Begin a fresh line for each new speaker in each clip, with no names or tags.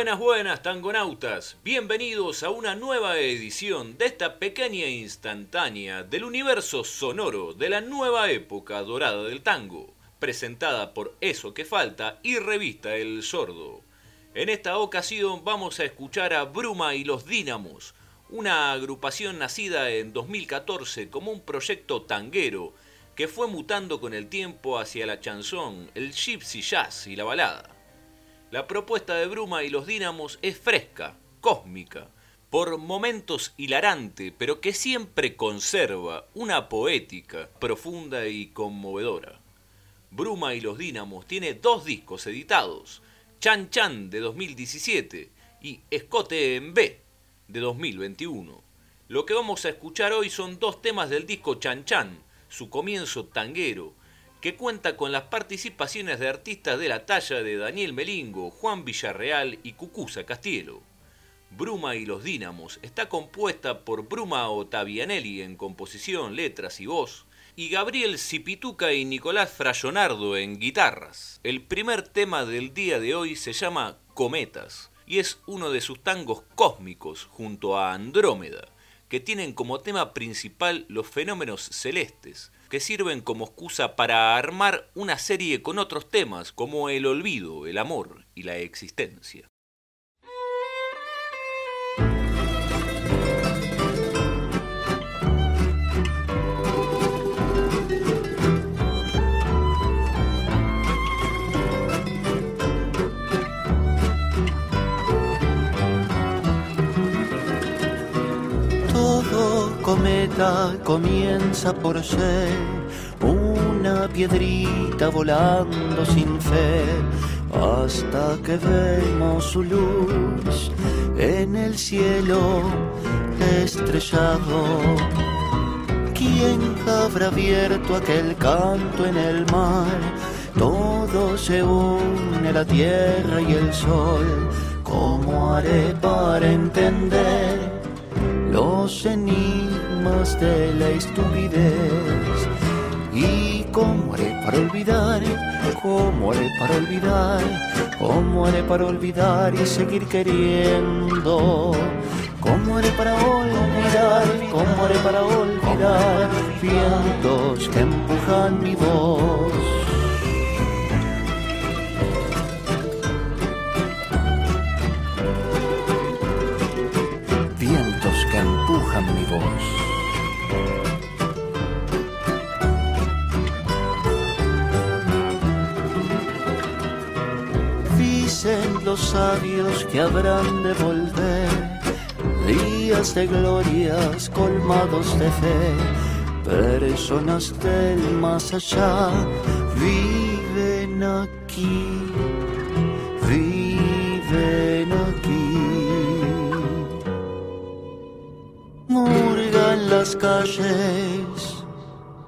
Buenas, buenas, tangonautas. Bienvenidos a una nueva edición de esta pequeña instantánea del universo sonoro de la nueva época dorada del tango, presentada por Eso que Falta y revista El Sordo. En esta ocasión vamos a escuchar a Bruma y los Dínamos, una agrupación nacida en 2014 como un proyecto tanguero que fue mutando con el tiempo hacia la chanson, el gypsy jazz y la balada. La propuesta de Bruma y los Dínamos es fresca, cósmica, por momentos hilarante, pero que siempre conserva una poética profunda y conmovedora. Bruma y los Dínamos tiene dos discos editados, Chan Chan de 2017 y Escote en B de 2021. Lo que vamos a escuchar hoy son dos temas del disco Chan Chan, su comienzo tanguero, que cuenta con las participaciones de artistas de la talla de Daniel Melingo, Juan Villarreal y Cucuza Castielo. Bruma y los Dínamos está compuesta por Bruma Ottavianelli en composición, letras y voz, y Gabriel Cipituca y Nicolás Frayonardo en guitarras. El primer tema del día de hoy se llama Cometas y es uno de sus tangos cósmicos junto a Andrómeda, que tienen como tema principal los fenómenos celestes, que sirven como excusa para armar una serie con otros temas como el olvido, el amor y la existencia.
Cometa comienza por ser una piedrita volando sin fe hasta que vemos su luz en el cielo estrellado. ¿Quién habrá abierto aquel canto en el mar? Todo se une la tierra y el sol. ¿Cómo haré para entender? Los enigmas de la estupidez. ¿Y cómo haré para olvidar? ¿Cómo haré para olvidar? ¿Cómo haré para olvidar y seguir queriendo? ¿Cómo haré para olvidar? ¿Cómo haré para olvidar? Vientos que empujan mi voz. Los sabios que habrán de volver. Días de glorias colmados de fe, personas del más allá viven aquí, viven aquí. murgan las calles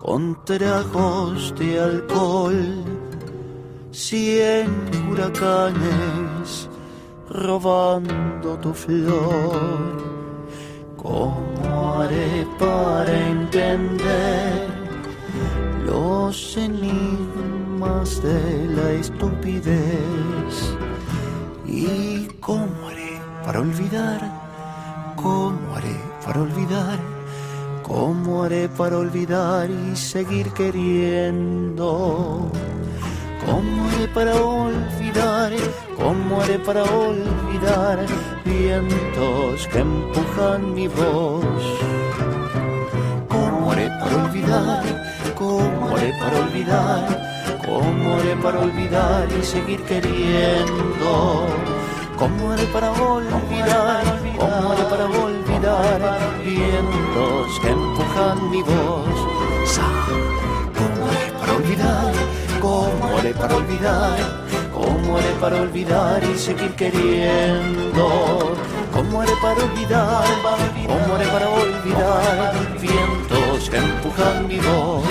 con tragos de alcohol, cien huracanes robando tu flor. ¿Cómo haré para entender los enigmas de la estupidez? ¿Y cómo haré para olvidar? ¿Cómo haré para olvidar? ¿Cómo haré para olvidar y seguir queriendo? ¿Cómo haré para olvidar? ¿Cómo haré para olvidar? Vientos que empujan mi voz. ¿Cómo haré para olvidar? ¿Cómo haré para olvidar? ¿Cómo haré para olvidar y seguir queriendo? ¿Cómo haré para olvidar? ¿Cómo haré para olvidar? Vientos que empujan mi voz. ¿Cómo haré para olvidar? ¿Cómo haré para olvidar? ¿Cómo haré para olvidar y seguir queriendo? ¿Cómo haré para olvidar? ¿Cómo haré para olvidar? Vientos que empujan mi voz.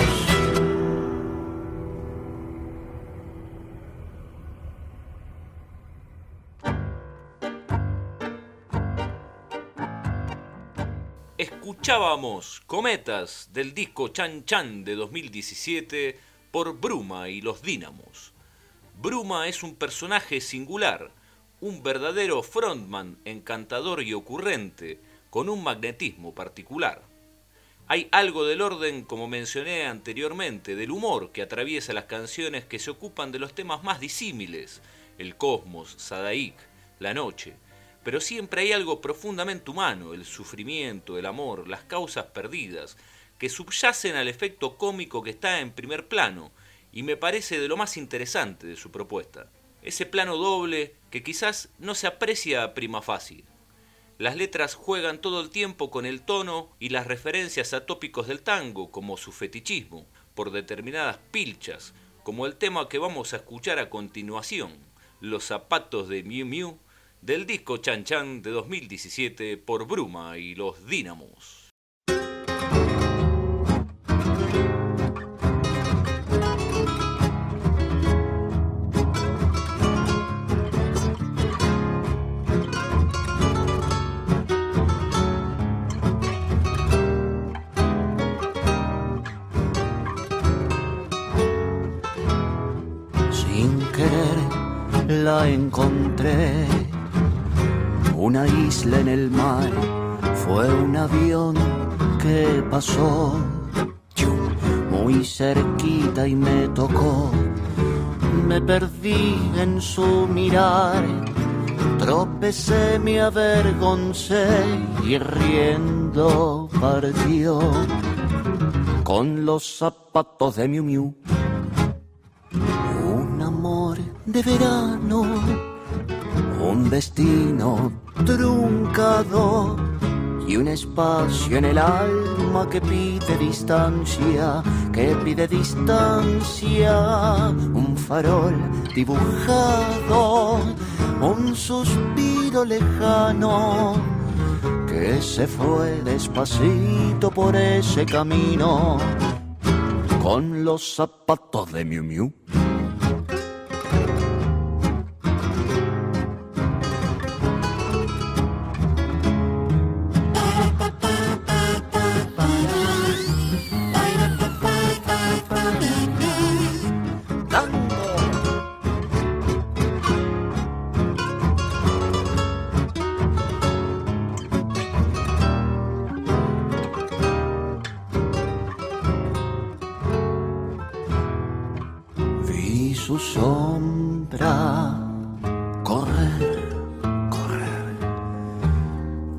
Escuchábamos Cometas del disco Chan Chan de 2017 por Bruma y los Dínamos. Bruma es un personaje singular, un verdadero frontman encantador y ocurrente, con un magnetismo particular. Hay algo del orden, como mencioné anteriormente, del humor que atraviesa las canciones que se ocupan de los temas más disímiles, el cosmos, Sadaik, la noche, pero siempre hay algo profundamente humano, el sufrimiento, el amor, las causas perdidas, que subyacen al efecto cómico que está en primer plano, y me parece de lo más interesante de su propuesta. Ese plano doble que quizás no se aprecia a prima fácil. Las letras juegan todo el tiempo con el tono y las referencias a tópicos del tango, como su fetichismo, por determinadas pilchas, como el tema que vamos a escuchar a continuación, Los zapatos de Miu Miu, del disco Chan Chan de 2017 por Bruma y los Dínamos.
La encontré una isla en el mar, fue un avión que pasó muy cerquita y me tocó. Me perdí en su mirar, tropecé, me avergoncé y riendo partió con los zapatos de Miu Miu. De verano un destino truncado y un espacio en el alma que pide distancia, que pide distancia, un farol dibujado, un suspiro lejano que se fue despacito por ese camino con los zapatos de Miu Miu. Su sombra correr, correr.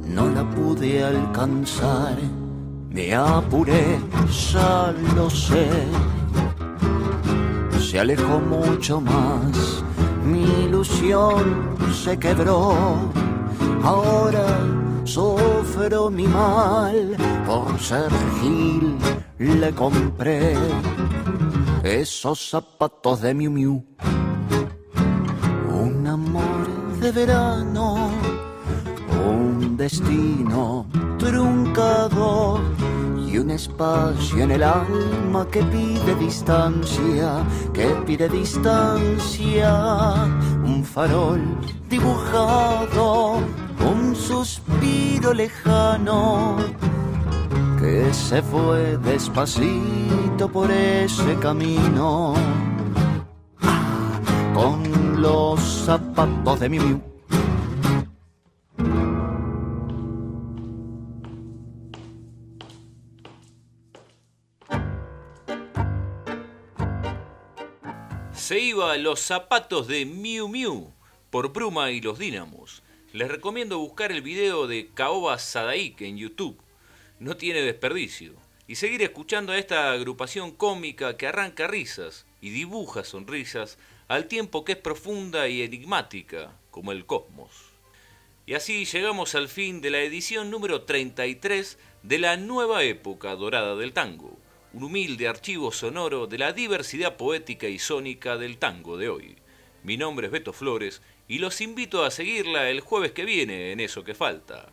No la pude alcanzar, me apuré, ya lo sé. Se alejó mucho más, mi ilusión se quebró. Ahora sufro mi mal por ser gil, le compré esos zapatos de Miu Miu. Un amor de verano, un destino truncado y un espacio en el alma que pide distancia, que pide distancia, un farol dibujado, un suspiro lejano que se fue despacito por ese camino con los zapatos de mi Miu.
Se iba Los zapatos de Miu Miu por Bruma y los Dínamos. Les recomiendo buscar el video de Caoba Sadaik en YouTube no tiene desperdicio. Y seguir escuchando a esta agrupación cómica que arranca risas y dibuja sonrisas al tiempo que es profunda y enigmática como el cosmos. Y así llegamos al fin de la edición número 33 de la nueva época dorada del tango, un humilde archivo sonoro de la diversidad poética y sónica del tango de hoy. Mi nombre es Beto Flores y los invito a seguirla el jueves que viene en eso que falta.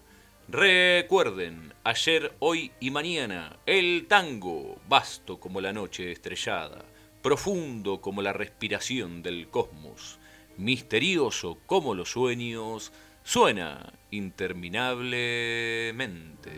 Recuerden, ayer, hoy y mañana, el tango, vasto como la noche estrellada, profundo como la respiración del cosmos, misterioso como los sueños, suena interminablemente.